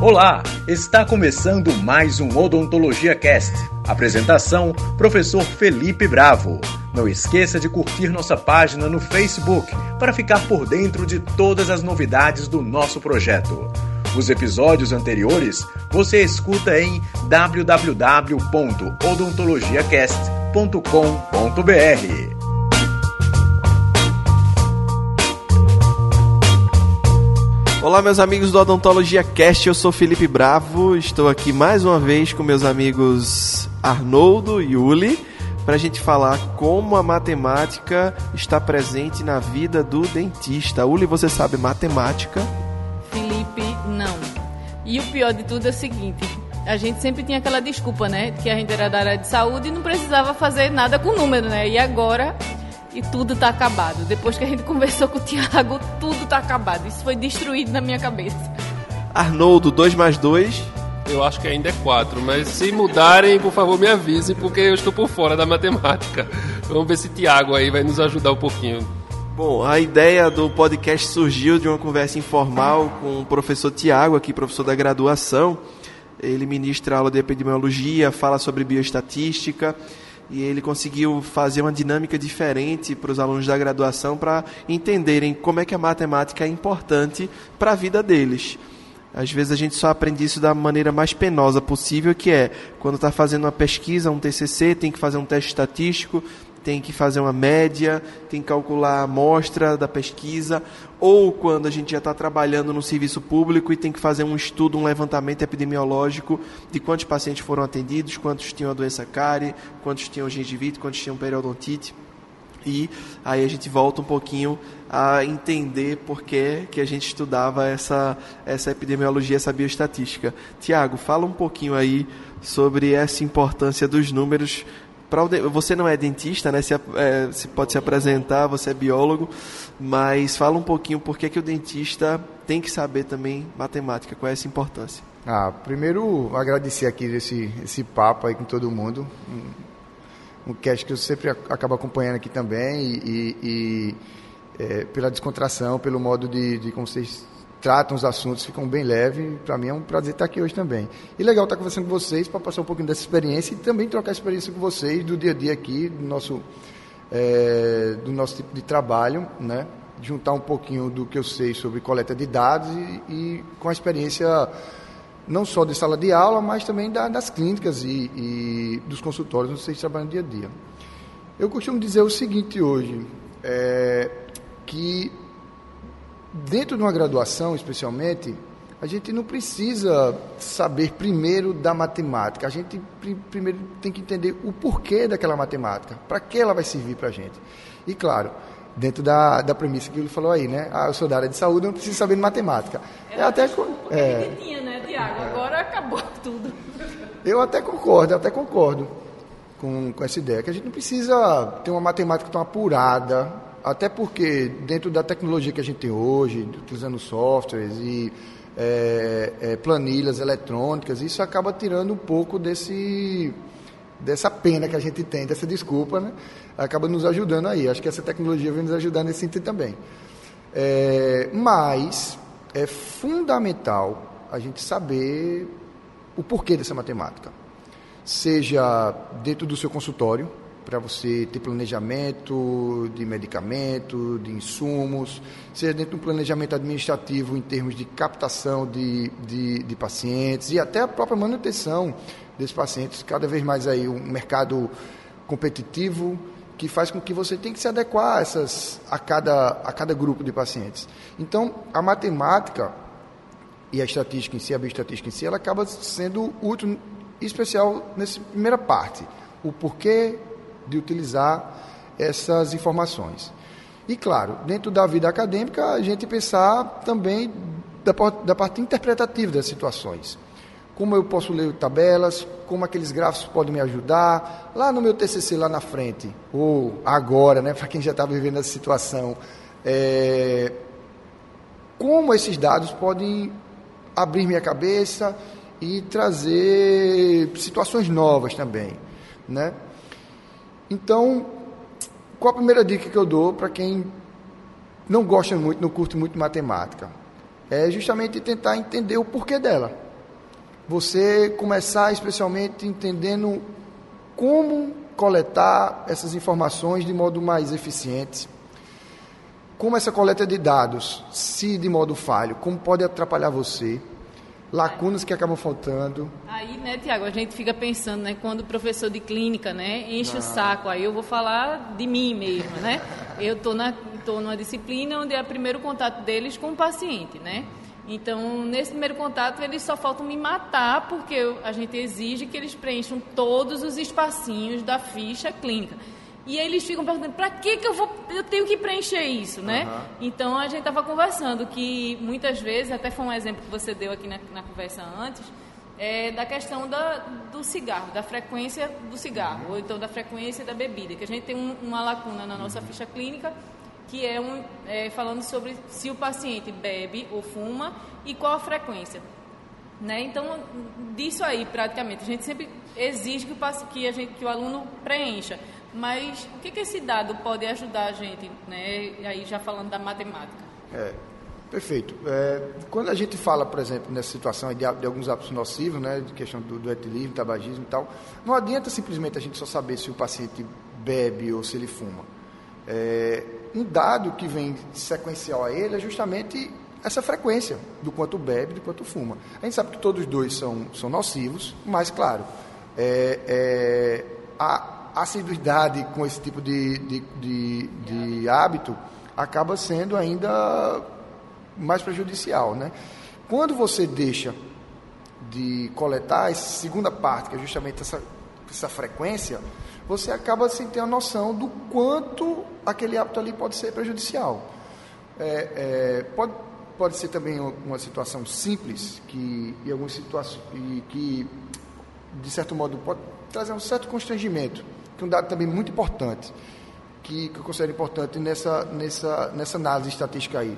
Olá, está começando mais um Odontologia Cast. Apresentação: Professor Felipe Bravo. Não esqueça de curtir nossa página no Facebook para ficar por dentro de todas as novidades do nosso projeto. Os episódios anteriores você escuta em www.odontologiacast.com.br. Olá, meus amigos do Odontologia Cast, eu sou Felipe Bravo, estou aqui mais uma vez com meus amigos Arnoldo e Uli para a gente falar como a matemática está presente na vida do dentista. Uli, você sabe matemática? Felipe, não. E o pior de tudo é o seguinte: a gente sempre tinha aquela desculpa, né? Que a gente era da área de saúde e não precisava fazer nada com número, né? E agora e tudo tá acabado. Depois que a gente conversou com o Tiago, tudo tá acabado. Isso foi destruído na minha cabeça. Arnoldo, 2 mais 2. Eu acho que ainda é 4, mas se mudarem, por favor, me avisem, porque eu estou por fora da matemática. Vamos ver se Tiago aí vai nos ajudar um pouquinho. Bom, a ideia do podcast surgiu de uma conversa informal com o professor Tiago, aqui professor da graduação. Ele ministra aula de epidemiologia, fala sobre bioestatística e ele conseguiu fazer uma dinâmica diferente para os alunos da graduação para entenderem como é que a matemática é importante para a vida deles. Às vezes a gente só aprende isso da maneira mais penosa possível, que é quando está fazendo uma pesquisa, um TCC, tem que fazer um teste estatístico, tem que fazer uma média, tem que calcular a amostra da pesquisa, ou quando a gente já está trabalhando no serviço público e tem que fazer um estudo, um levantamento epidemiológico de quantos pacientes foram atendidos, quantos tinham a doença cárie, quantos tinham gengivite, quantos tinham periodontite. E aí a gente volta um pouquinho a entender por que, que a gente estudava essa, essa epidemiologia, essa bioestatística. Tiago, fala um pouquinho aí sobre essa importância dos números o, você não é dentista, né? Você, é, pode se apresentar, você é biólogo, mas fala um pouquinho por que, que o dentista tem que saber também matemática, qual é essa importância? Ah, primeiro agradecer aqui esse, esse papo aí com todo mundo, um, um cast que eu sempre acabo acompanhando aqui também e, e, e é, pela descontração, pelo modo de, de como vocês tratam os assuntos, ficam bem leves. Para mim é um prazer estar aqui hoje também. E legal estar conversando com vocês para passar um pouquinho dessa experiência e também trocar experiência com vocês do dia a dia aqui, do nosso, é, do nosso tipo de trabalho, né? Juntar um pouquinho do que eu sei sobre coleta de dados e, e com a experiência não só de sala de aula, mas também da, das clínicas e, e, dos consultórios onde vocês trabalham dia a dia. Eu costumo dizer o seguinte hoje, é, que dentro de uma graduação, especialmente, a gente não precisa saber primeiro da matemática. A gente primeiro tem que entender o porquê daquela matemática, para que ela vai servir para a gente. E claro, dentro da, da premissa que ele falou aí, né? Ah, eu sou da área de saúde, eu não preciso saber de matemática. Era é até é, que tinha, né, Tiago? Agora acabou tudo. Eu até concordo, eu até concordo com, com essa ideia, que a gente não precisa ter uma matemática tão apurada, até porque, dentro da tecnologia que a gente tem hoje, utilizando softwares e é, é, planilhas eletrônicas, isso acaba tirando um pouco desse, dessa pena que a gente tem, dessa desculpa, né? acaba nos ajudando aí. Acho que essa tecnologia vem nos ajudar nesse sentido também. É, mas é fundamental a gente saber o porquê dessa matemática. Seja dentro do seu consultório, para você ter planejamento de medicamento, de insumos, seja dentro do planejamento administrativo em termos de captação de, de, de pacientes e até a própria manutenção desses pacientes. Cada vez mais aí um mercado competitivo que faz com que você tenha que se adequar a, essas, a, cada, a cada grupo de pacientes. Então, a matemática e a estatística em si, a bioestatística em si, ela acaba sendo útil, especial nessa primeira parte. O porquê de utilizar essas informações. E, claro, dentro da vida acadêmica, a gente pensar também da, da parte interpretativa das situações. Como eu posso ler tabelas, como aqueles gráficos podem me ajudar. Lá no meu TCC, lá na frente, ou agora, né, para quem já está vivendo essa situação, é, como esses dados podem abrir minha cabeça e trazer situações novas também, né? Então, qual a primeira dica que eu dou para quem não gosta muito, não curte muito matemática? É justamente tentar entender o porquê dela. você começar especialmente entendendo como coletar essas informações de modo mais eficiente, como essa coleta de dados, se de modo falho, como pode atrapalhar você, lacunas que acabam faltando. Aí, né, Tiago, a gente fica pensando, né, quando o professor de clínica, né, enche ah. o saco, aí eu vou falar de mim mesmo, né? Eu tô na tô numa disciplina onde é o primeiro contato deles com o paciente, né? Então, nesse primeiro contato, eles só faltam me matar, porque a gente exige que eles preencham todos os espacinhos da ficha clínica. E eles ficam perguntando, para que, que eu, vou, eu tenho que preencher isso, né? Uhum. Então, a gente estava conversando que muitas vezes, até foi um exemplo que você deu aqui na, na conversa antes, é da questão da, do cigarro, da frequência do cigarro, ou então da frequência da bebida, que a gente tem um, uma lacuna na nossa ficha clínica que é, um, é, falando sobre se o paciente bebe ou fuma e qual a frequência. Né? Então, disso aí, praticamente, a gente sempre exige que o, que a gente, que o aluno preencha. Mas o que, que esse dado pode ajudar a gente, né? aí já falando da matemática? É, perfeito. É, quando a gente fala, por exemplo, nessa situação de, de alguns hábitos nocivos, né, de questão do, do etilismo, tabagismo e tal, não adianta simplesmente a gente só saber se o paciente bebe ou se ele fuma. É, um dado que vem sequencial a ele é justamente essa frequência do quanto bebe, do quanto fuma. A gente sabe que todos dois são, são nocivos, mas, claro, é, é, a assiduidade com esse tipo de, de, de, de, hábito acaba sendo ainda mais prejudicial. Né? Quando você deixa de coletar essa segunda parte, que é justamente essa, essa frequência, você acaba sem ter a noção do quanto aquele hábito ali pode ser prejudicial. É, é, pode, pode ser também uma situação simples, que, em algumas situações, e que, de certo modo, pode trazer um certo constrangimento, é um dado também muito importante, que, que eu considero importante nessa, nessa, nessa análise estatística aí.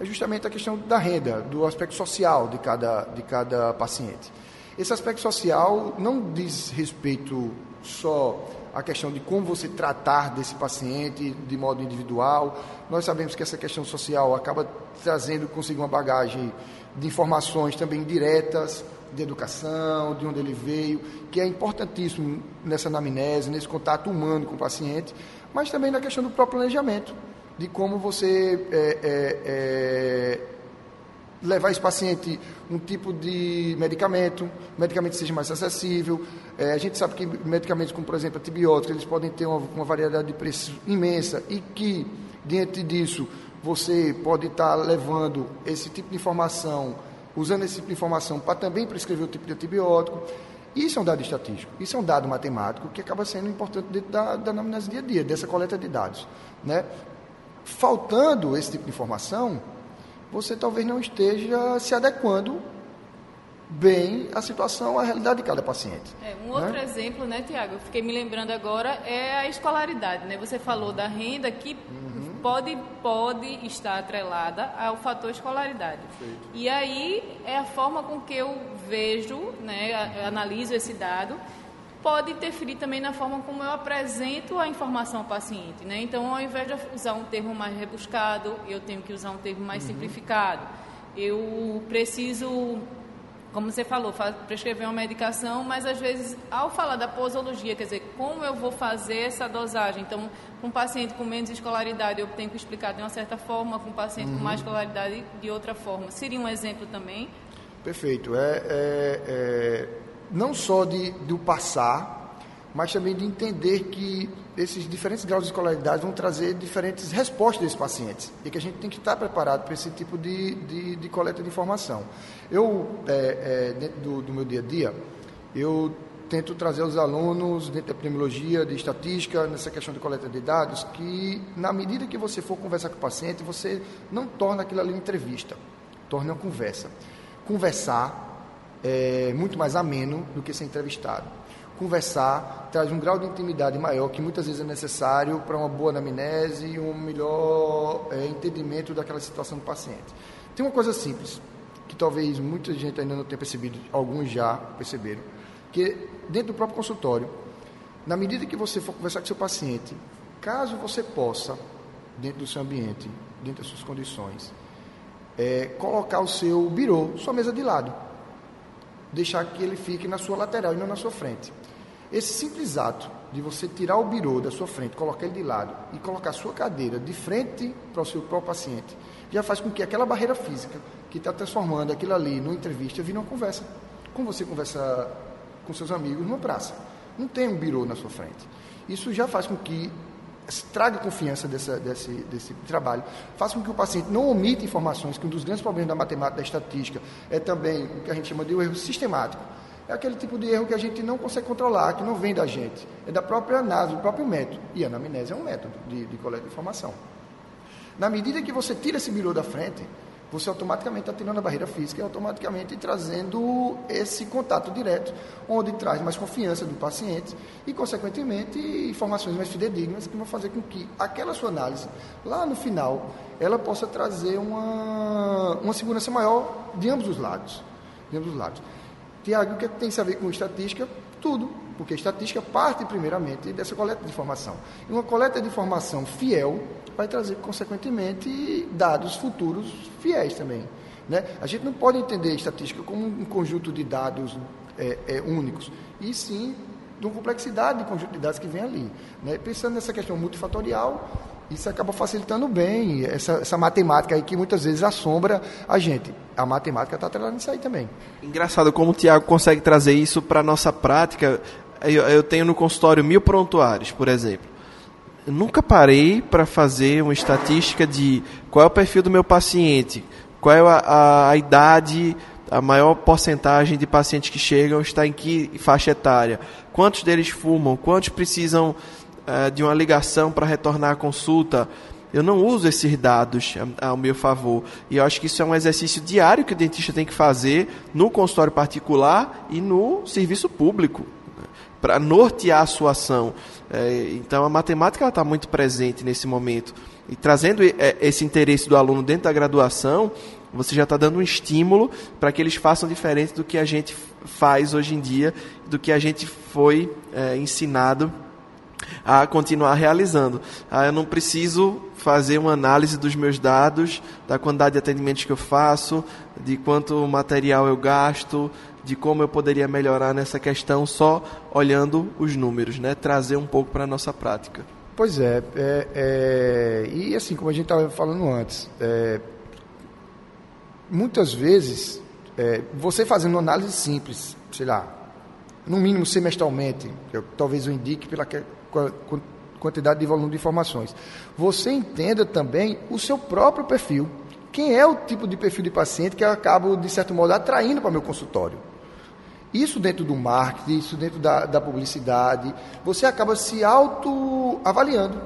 É justamente a questão da renda, do aspecto social de cada, de cada paciente. Esse aspecto social não diz respeito só a questão de como você tratar desse paciente de modo individual. Nós sabemos que essa questão social acaba trazendo consigo uma bagagem de informações também diretas de educação, de onde ele veio, que é importantíssimo nessa anamnese, nesse contato humano com o paciente, mas também na questão do próprio planejamento, de como você é, é, é, levar esse paciente um tipo de medicamento, medicamento que seja mais acessível. É, a gente sabe que medicamentos como, por exemplo, antibióticos, eles podem ter uma, uma variedade de preços imensa e que, diante disso, você pode estar levando esse tipo de informação, usando esse tipo de informação para também prescrever o tipo de antibiótico. Isso é um dado estatístico, isso é um dado matemático que acaba sendo importante dentro da, da anamnese dia a dia, dessa coleta de dados. Né? Faltando esse tipo de informação, você talvez não esteja se adequando bem à situação, à realidade de cada paciente. É, um outro né? exemplo, né, Tiago? Fiquei me lembrando agora é a escolaridade, né? Você falou da renda que uhum. pode pode estar atrelada ao fator escolaridade. Perfeito. E aí é a forma com que eu vejo, né, analiso esse dado pode interferir também na forma como eu apresento a informação ao paciente. Né? Então, ao invés de usar um termo mais rebuscado, eu tenho que usar um termo mais uhum. simplificado. Eu preciso, como você falou, prescrever uma medicação, mas às vezes, ao falar da posologia, quer dizer, como eu vou fazer essa dosagem? Então, com um paciente com menos escolaridade, eu tenho que explicar de uma certa forma, com um paciente uhum. com mais escolaridade, de outra forma. Seria um exemplo também? Perfeito. é, é, é não só de, do passar, mas também de entender que esses diferentes graus de escolaridade vão trazer diferentes respostas desses pacientes e que a gente tem que estar preparado para esse tipo de, de, de coleta de informação. Eu, é, é, dentro do, do, meu dia a dia, eu tento trazer os alunos dentro da epidemiologia, de estatística, nessa questão de coleta de dados, que na medida que você for conversar com o paciente, você não torna aquilo ali uma entrevista, torna uma conversa. Conversar é muito mais ameno do que ser entrevistado. Conversar traz um grau de intimidade maior que muitas vezes é necessário para uma boa anamnese e um melhor é, entendimento daquela situação do paciente. Tem uma coisa simples, que talvez muita gente ainda não tenha percebido, alguns já perceberam, que dentro do próprio consultório, na medida que você for conversar com seu paciente, caso você possa, dentro do seu ambiente, dentro das suas condições, é, colocar o seu birô, sua mesa de lado deixar que ele fique na sua lateral e não na sua frente. Esse simples ato de você tirar o birô da sua frente, colocar ele de lado e colocar a sua cadeira de frente para o seu próprio paciente, já faz com que aquela barreira física que está transformando aquilo ali numa entrevista vire uma conversa. Como você conversa com seus amigos numa praça. Não tem um birô na sua frente. Isso já faz com que traga confiança dessa, desse, desse trabalho, faça com que o paciente não omita informações, que um dos grandes problemas da matemática, da estatística, é também o que a gente chama de erro sistemático. É aquele tipo de erro que a gente não consegue controlar, que não vem da gente. É da própria análise, do próprio método. E a anamnese é um método de, de coleta de informação. Na medida que você tira esse birô da frente, você automaticamente está tirando a barreira física e automaticamente trazendo esse contato direto, onde traz mais confiança do paciente e, consequentemente, informações mais fidedignas que vão fazer com que aquela sua análise, lá no final, ela possa trazer uma, uma segurança maior de ambos os lados. De ambos os lados. Tiago, o que tem a ver com estatística? Tudo, porque a estatística parte primeiramente dessa coleta de informação. E uma coleta de informação fiel vai trazer, consequentemente, dados futuros fiéis também. Né? A gente não pode entender estatística como um conjunto de dados é, é, únicos, e sim de uma complexidade de conjunto de dados que vem ali. Né? Pensando nessa questão multifatorial, isso acaba facilitando bem essa, essa, matemática aí que muitas vezes assombra a gente. A matemática está atrelada nisso aí também. Engraçado como o Tiago consegue trazer isso para a nossa prática. Eu, eu tenho no consultório mil prontuários, por exemplo. Eu nunca parei para fazer uma estatística de qual é o perfil do meu paciente, qual é a, a, a idade, a maior porcentagem de pacientes que chegam está em que faixa etária, quantos deles fumam, quantos precisam uh, de uma ligação para retornar à consulta. Eu não uso esses dados ao meu favor. E eu acho que isso é um exercício diário que o dentista tem que fazer no consultório particular e no serviço público para nortear a sua ação. É, então, a matemática está muito presente nesse momento. E trazendo esse interesse do aluno dentro da graduação, você já está dando um estímulo para que eles façam diferente do que a gente faz hoje em dia, do que a gente foi ensinado a continuar realizando. Ah, eu não preciso fazer uma análise dos meus dados, da quantidade de atendimentos que eu faço, de quanto material eu gasto, de como eu poderia melhorar nessa questão só olhando os números, né? trazer um pouco para a nossa prática. Pois é, é, é, e assim, como a gente estava falando antes, é, muitas vezes, é, você fazendo análise simples, sei lá, no mínimo semestralmente, eu, talvez eu indique pela quantidade de volume de informações, você entenda também o seu próprio perfil. Quem é o tipo de perfil de paciente que eu acabo, de certo modo, atraindo para meu consultório? Isso dentro do marketing, isso dentro da, da publicidade, você acaba se autoavaliando.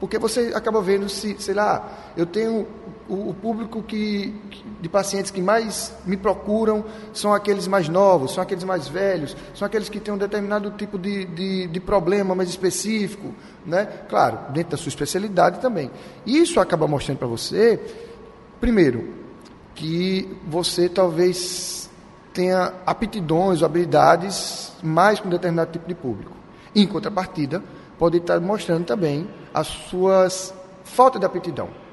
Porque você acaba vendo se, sei lá, eu tenho o, público que, de pacientes que mais me procuram são aqueles mais novos, são aqueles mais velhos, são aqueles que têm um determinado tipo de, de, de problema mais específico, né? Claro, dentro da sua especialidade também. Isso acaba mostrando para você, primeiro, que você talvez tenha aptidões ou habilidades mais com determinado tipo de público. Em contrapartida, pode estar mostrando também as suas falta de aptidão.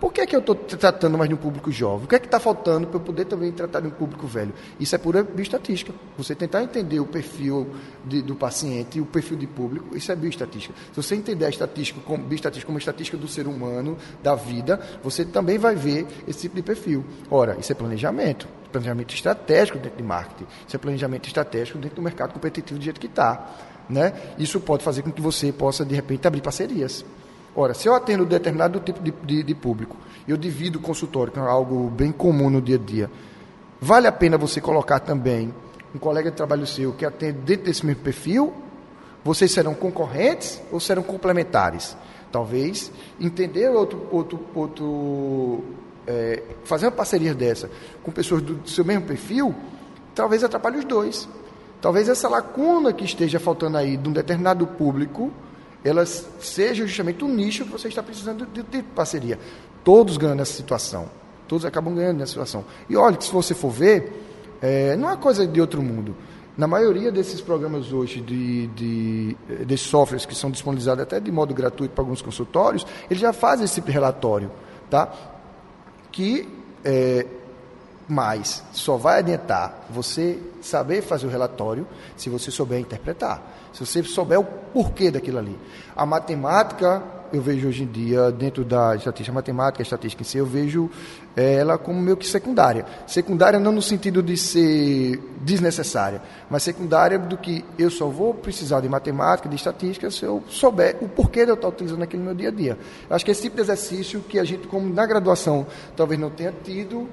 Por que, é que eu estou tratando mais de um público jovem? O que é que está faltando para eu poder também tratar de um público velho? Isso é pura bioestatística. Você tentar entender o perfil de, do paciente e o perfil de público, isso é bioestatística. Se você entender a estatística como, bioestatística como estatística do ser humano, da vida, você também vai ver esse tipo de perfil. Ora, isso é planejamento. Planejamento estratégico dentro de marketing. Isso é planejamento estratégico dentro do mercado competitivo do jeito que está. Né? Isso pode fazer com que você possa, de repente, abrir parcerias. Ora, se eu atendo determinado tipo de, de, de público, eu divido o consultório, que é algo bem comum no dia a dia, vale a pena você colocar também um colega de trabalho seu que atende dentro desse mesmo perfil? Vocês serão concorrentes ou serão complementares? Talvez entender outro, outro, outro é, fazer uma parceria dessa com pessoas do seu mesmo perfil, talvez atrapalhe os dois. Talvez essa lacuna que esteja faltando aí de um determinado público elas sejam justamente o nicho que você está precisando de, de parceria. Todos ganham nessa situação. Todos acabam ganhando nessa situação. E olha, que se você for ver, é, não é coisa de outro mundo. Na maioria desses programas hoje, de, de, de softwares que são disponibilizados até de modo gratuito para alguns consultórios, eles já fazem esse relatório, tá? que é, Mas só vai adiantar você saber fazer o relatório se você souber interpretar. Se você souber o porquê daquilo ali. A matemática, eu vejo hoje em dia, dentro da estatística matemática, a estatística em si, eu vejo é, ela como meio que secundária. Secundária não no sentido de ser desnecessária, mas secundária do que eu só vou precisar de matemática, de estatística, se eu souber o porquê de eu estar utilizando aquilo no meu dia a dia. Eu acho que esse tipo de exercício que a gente, como na graduação, talvez não tenha tido,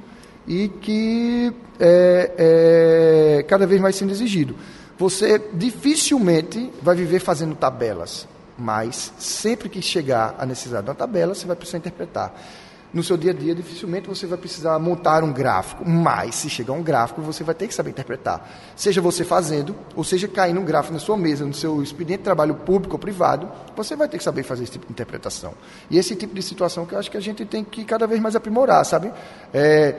e que é, é cada vez mais sendo exigido. Você dificilmente vai viver fazendo tabelas, mas sempre que chegar a necessidade de uma tabela, você vai precisar interpretar. No seu dia a dia, dificilmente você vai precisar montar um gráfico, mas se chegar um gráfico, você vai ter que saber interpretar. Seja você fazendo, ou seja caindo um gráfico na sua mesa, no seu expediente de trabalho público ou privado, você vai ter que saber fazer esse tipo de interpretação. E esse tipo de situação que eu acho que a gente tem que cada vez mais aprimorar, sabe? É,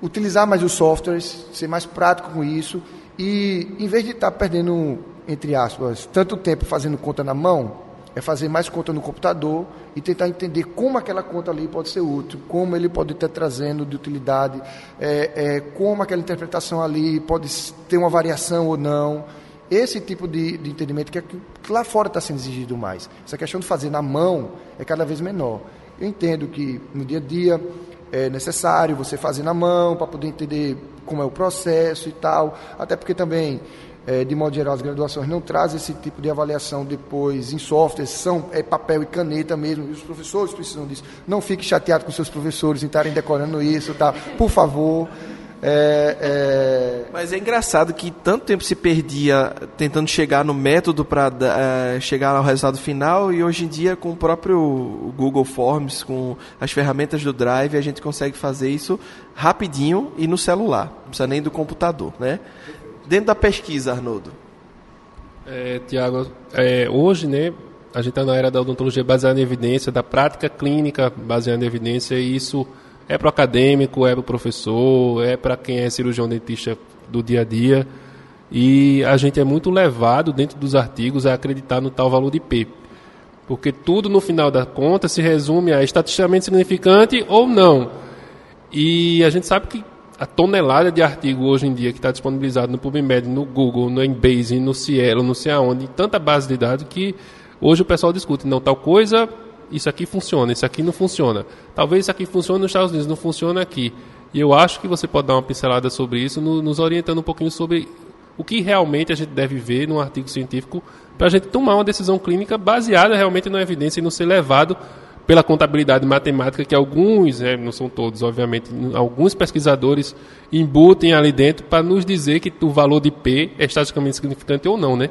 utilizar mais os softwares, ser mais prático com isso e, em vez de estar perdendo, entre aspas, tanto tempo fazendo conta na mão, é fazer mais conta no computador e tentar entender como aquela conta ali pode ser útil, como ele pode estar trazendo de utilidade, é, é, como aquela interpretação ali pode ter uma variação ou não. Esse tipo de, de entendimento que, é que lá fora está sendo exigido mais. Essa questão de fazer na mão é cada vez menor. Eu entendo que no dia a dia é necessário você fazer na mão para poder entender como é o processo e tal, até porque também é, de modo geral, as graduações não trazem esse tipo de avaliação depois em software, são é, papel e caneta mesmo, e os professores precisam disso. Não fique chateado com seus professores em estarem decorando isso, tá? Por favor. É, é... Mas é engraçado que tanto tempo se perdia tentando chegar no método para é, chegar ao resultado final e hoje em dia com o próprio Google Forms, com as ferramentas do Drive, a gente consegue fazer isso rapidinho e no celular, não precisa nem do computador, né? Dentro da pesquisa, Arnoldo. É, Tiago, é, hoje, né, a gente está na era da odontologia baseada em evidência, da prática clínica baseada em evidência, e isso é para o acadêmico, é para o professor, é para quem é cirurgião dentista do dia a dia. E a gente é muito levado dentro dos artigos a acreditar no tal valor de P. Porque tudo no final da conta se resume a estatisticamente significante ou não. E a gente sabe que a tonelada de artigo hoje em dia que está disponibilizado no PubMed, no Google, no Embase, no Cielo, não sei aonde, tanta base de dados que hoje o pessoal discute, não, tal coisa isso aqui funciona, isso aqui não funciona. Talvez isso aqui funcione nos Estados Unidos, não funciona aqui. E eu acho que você pode dar uma pincelada sobre isso, no, nos orientando um pouquinho sobre o que realmente a gente deve ver num artigo científico para a gente tomar uma decisão clínica baseada realmente na evidência e não ser levado pela contabilidade matemática que alguns, né, não são todos, obviamente, alguns pesquisadores embutem ali dentro para nos dizer que o valor de P é estatisticamente significante ou não, né?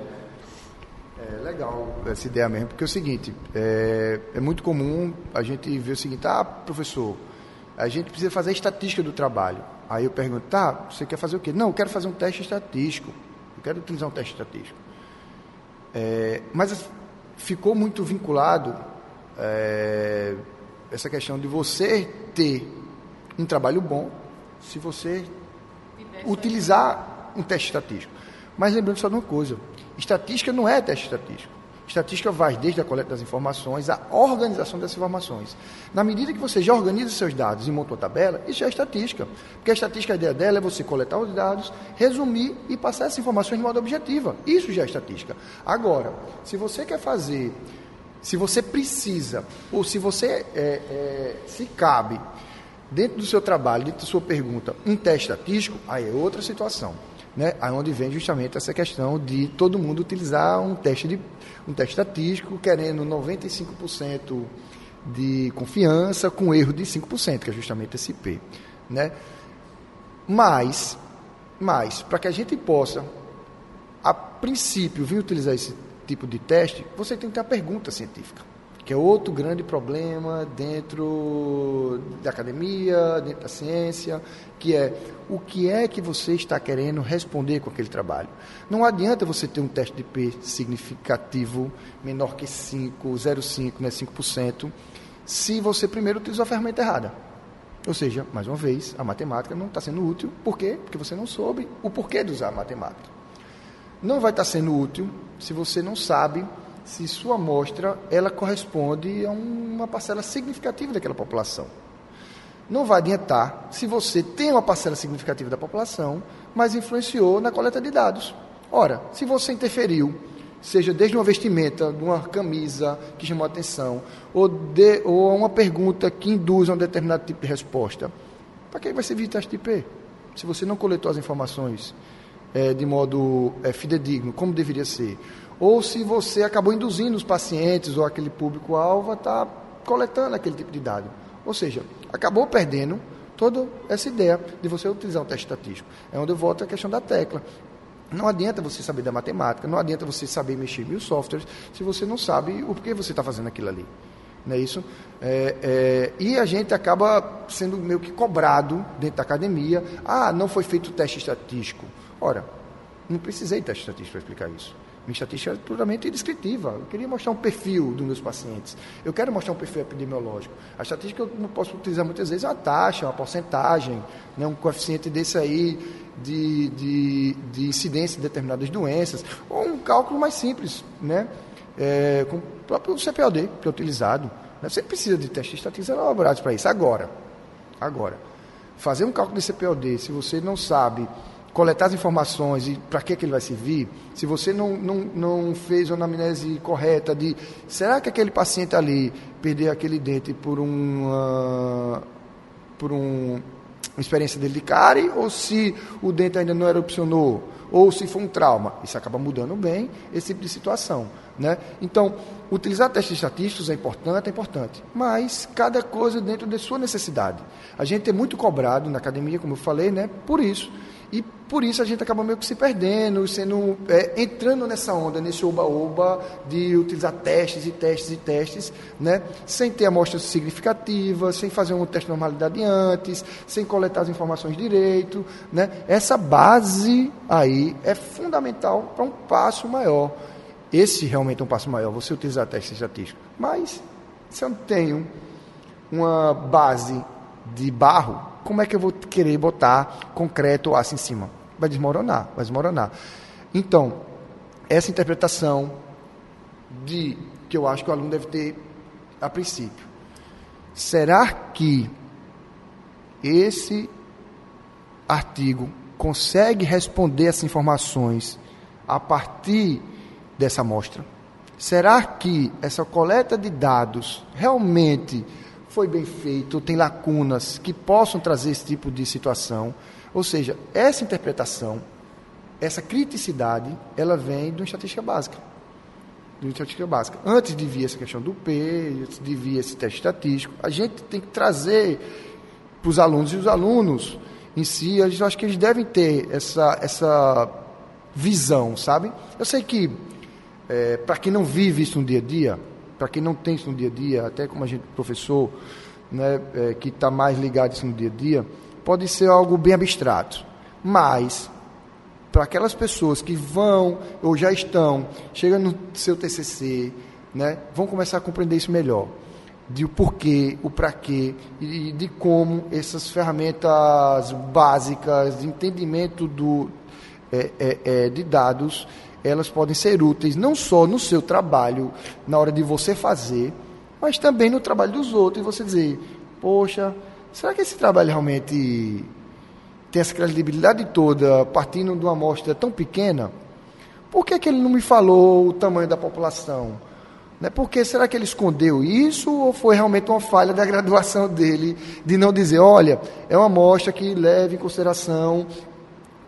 Essa ideia mesmo, porque é o seguinte, é, é muito comum a gente ver o seguinte, ah, professor, a gente precisa fazer a estatística do trabalho. Aí eu pergunto, tá, você quer fazer o quê? Não, eu quero fazer um teste estatístico. Eu quero utilizar um teste estatístico. É, mas ficou muito vinculado é, essa questão de você ter um trabalho bom se você utilizar um teste estatístico. Mas lembrando só de uma coisa, estatística não é teste estatístico. Estatística vai desde a coleta das informações à organização dessas informações. Na medida que você já organiza seus dados e monta uma tabela, isso é estatística. Porque a estatística, a ideia dela é você coletar os dados, resumir e passar essas informações de modo objetiva. Isso já é estatística. Agora, se você quer fazer, se você precisa, ou se você é, é, se cabe dentro do seu trabalho, dentro da sua pergunta, um teste estatístico, aí é outra situação né, onde vem justamente essa questão de todo mundo utilizar um teste, de, um teste estatístico, querendo 95% de confiança, com erro de 5%, que é justamente esse P. Né? Mas, mas para que a gente possa, a princípio, vir utilizar esse tipo de teste, você tem que ter a pergunta científica que é outro grande problema dentro da academia, dentro da ciência, que é o que é que você está querendo responder com aquele trabalho. Não adianta você ter um teste de P significativo menor que 5, 0,5, né, 5%, se você primeiro utilizou a ferramenta errada. Ou seja, mais uma vez, a matemática não está sendo útil. Por quê? Porque você não soube o porquê de usar a matemática. Não vai estar sendo útil se você não sabe se sua amostra ela corresponde a uma parcela significativa daquela população. Não vai adiantar se você tem uma parcela significativa da população, mas influenciou na coleta de dados. Ora, se você interferiu, seja desde uma vestimenta, de uma camisa que chamou atenção, ou, de, ou uma pergunta que induz a um determinado tipo de resposta, para que vai servir teste de IP? Se você não coletou as informações é, de modo é, fidedigno, como deveria ser, ou se você acabou induzindo os pacientes ou aquele público-alvo a estar tá coletando aquele tipo de dado. Ou seja, acabou perdendo toda essa ideia de você utilizar um teste estatístico. É onde eu volto a questão da tecla. Não adianta você saber da matemática, não adianta você saber mexer mil softwares se você não sabe o porquê você está fazendo aquilo ali. Não é isso? É, é, e a gente acaba sendo meio que cobrado dentro da academia. Ah, não foi feito teste estatístico. Ora, não precisei de teste estatístico para explicar isso. Minha estatística é puramente descritiva. Eu queria mostrar um perfil dos meus pacientes. Eu quero mostrar um perfil epidemiológico. A estatística eu não posso utilizar muitas vezes uma taxa, uma porcentagem, né, um coeficiente desse aí de, de, de incidência de determinadas doenças, ou um cálculo mais simples, né, é, com o próprio CPOD, que é utilizado. Né, você precisa de testes estatísticos elaborados para isso. Agora, agora, fazer um cálculo de CPOD, se você não sabe coletar as informações e para que, que ele vai servir, se você não, não, não fez uma anamnese correta de será que aquele paciente ali perdeu aquele dente por uma, por um, uma experiência dele de cárie ou se o dente ainda não erupcionou ou se foi um trauma, isso acaba mudando bem esse tipo de situação. Né? Então, utilizar testes estatísticos é importante, é importante, mas cada coisa dentro de sua necessidade. A gente é muito cobrado na academia, como eu falei, né? por isso. E por isso a gente acaba meio que se perdendo, sendo, é, entrando nessa onda, nesse oba-oba de utilizar testes e testes e testes, né? sem ter amostras significativas, sem fazer um teste de normalidade antes, sem coletar as informações direito. Né? Essa base aí é fundamental para um passo maior. Esse realmente é um passo maior, você utilizar testes estatísticos. Mas, se eu não tenho uma base de barro, como é que eu vou querer botar concreto ou aço em cima? Vai desmoronar, vai desmoronar. Então, essa interpretação de que eu acho que o aluno deve ter a princípio. Será que esse artigo consegue responder essas informações a partir dessa amostra? Será que essa coleta de dados realmente foi bem feito, tem lacunas que possam trazer esse tipo de situação. Ou seja, essa interpretação, essa criticidade, ela vem de uma estatística básica. De uma estatística básica. Antes de vir essa questão do P, antes de vir esse teste estatístico, a gente tem que trazer para os alunos, e os alunos em si, eu acho que eles devem ter essa, essa visão, sabe? Eu sei que, é, para quem não vive isso no dia a dia, para quem não tem isso no dia a dia, até como a gente, professor, né, é, que está mais ligado isso no dia a dia, pode ser algo bem abstrato. Mas, para aquelas pessoas que vão ou já estão, chegam no seu TCC, né, vão começar a compreender isso melhor. De o porquê, o para quê e de como essas ferramentas básicas de entendimento do, é, é, é de dados elas podem ser úteis não só no seu trabalho, na hora de você fazer, mas também no trabalho dos outros. E você dizer, poxa, será que esse trabalho realmente tem essa credibilidade toda partindo de uma amostra tão pequena? Por que, que ele não me falou o tamanho da população? Né? Porque será que ele escondeu isso ou foi realmente uma falha da graduação dele de não dizer, olha, é uma amostra que leva em consideração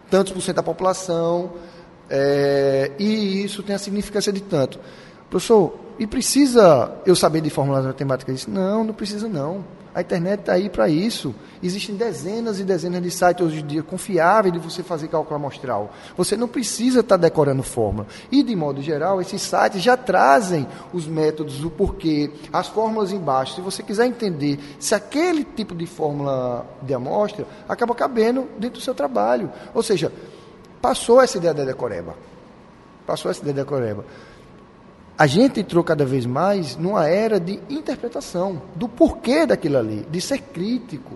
tantos por cento da população, é, e isso tem a significância de tanto. Professor, e precisa eu saber de fórmulas matemáticas? Não, não precisa não. A internet está aí para isso. Existem dezenas e dezenas de sites hoje em dia confiáveis de você fazer cálculo amostral. Você não precisa estar tá decorando fórmula. E, de modo geral, esses sites já trazem os métodos, o porquê, as fórmulas embaixo. Se você quiser entender se aquele tipo de fórmula de amostra acaba cabendo dentro do seu trabalho. Ou seja, passou essa ideia da decoreba. Passou essa ideia da decoreba. A gente entrou cada vez mais numa era de interpretação, do porquê daquilo ali, de ser crítico,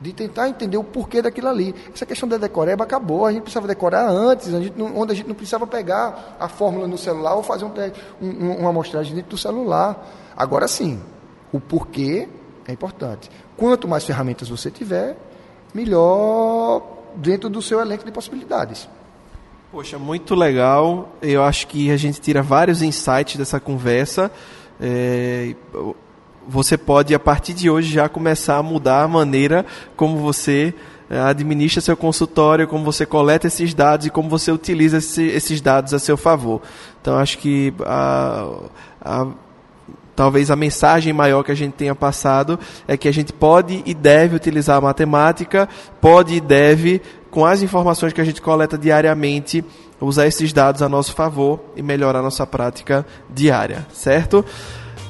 de tentar entender o porquê daquilo ali. Essa questão da decoreba acabou, a gente precisava decorar antes, a gente onde a gente não precisava pegar a fórmula no celular ou fazer um, um, uma amostragem dentro do celular. Agora sim, o porquê é importante. Quanto mais ferramentas você tiver, melhor dentro do seu elenco de possibilidades. Poxa, muito legal. Eu acho que a gente tira vários insights dessa conversa. É, você pode, a partir de hoje, já começar a mudar a maneira como você é, administra seu consultório, como você coleta esses dados e como você utiliza esse, esses dados a seu favor. Então, acho que a, a, talvez a mensagem maior que a gente tenha passado é que a gente pode e deve utilizar a matemática, pode e deve, com as informações que a gente coleta diariamente, usar esses dados a nosso favor e melhorar a nossa prática diária, certo?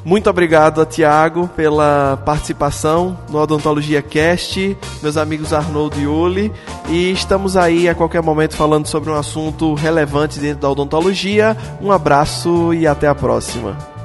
Muito obrigado a Tiago pela participação no Odontologia Cast, meus amigos Arnoldo e Uli, e estamos aí a qualquer momento falando sobre um assunto relevante dentro da odontologia. Um abraço e até a próxima.